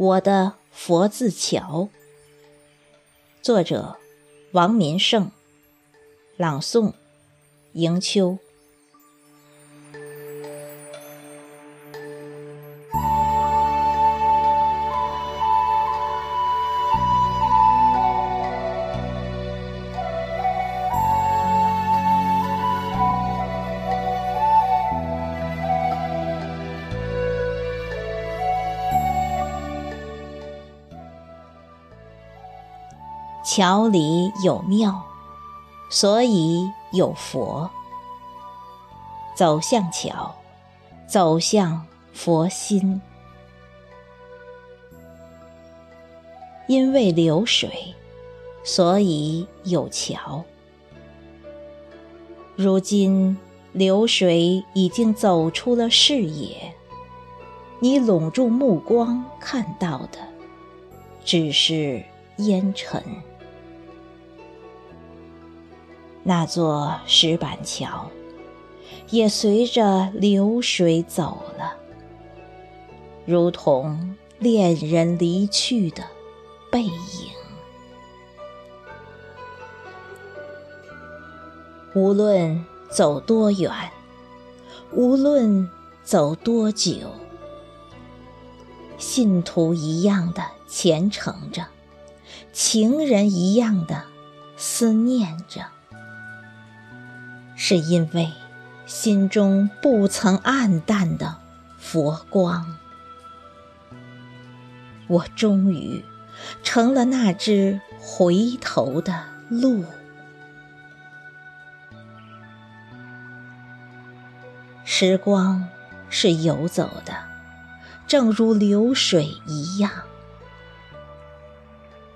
我的佛字桥，作者王民胜，朗诵迎秋。桥里有庙，所以有佛。走向桥，走向佛心。因为流水，所以有桥。如今流水已经走出了视野，你拢住目光看到的，只是烟尘。那座石板桥，也随着流水走了，如同恋人离去的背影。无论走多远，无论走多久，信徒一样的虔诚着，情人一样的思念着。是因为心中不曾暗淡的佛光，我终于成了那只回头的鹿。时光是游走的，正如流水一样。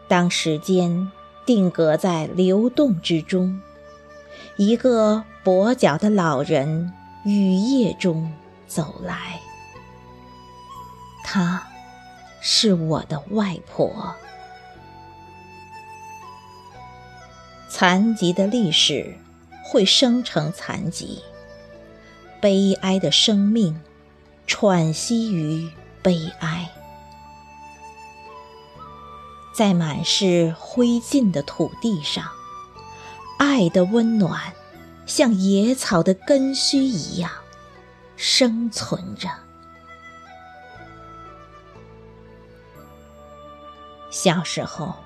当时间定格在流动之中。一个跛脚的老人雨夜中走来，她是我的外婆。残疾的历史会生成残疾，悲哀的生命喘息于悲哀，在满是灰烬的土地上。爱的温暖，像野草的根须一样生存着。小时候，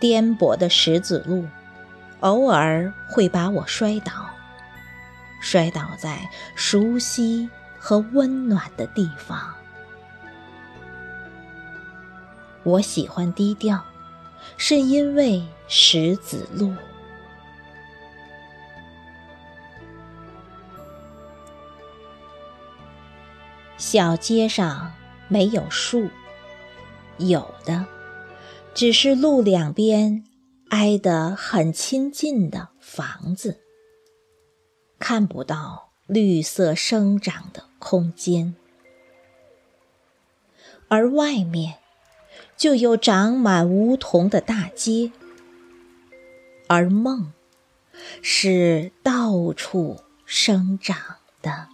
颠簸的石子路，偶尔会把我摔倒，摔倒在熟悉和温暖的地方。我喜欢低调，是因为石子路。小街上没有树，有的只是路两边挨得很亲近的房子，看不到绿色生长的空间，而外面就有长满梧桐的大街，而梦是到处生长的。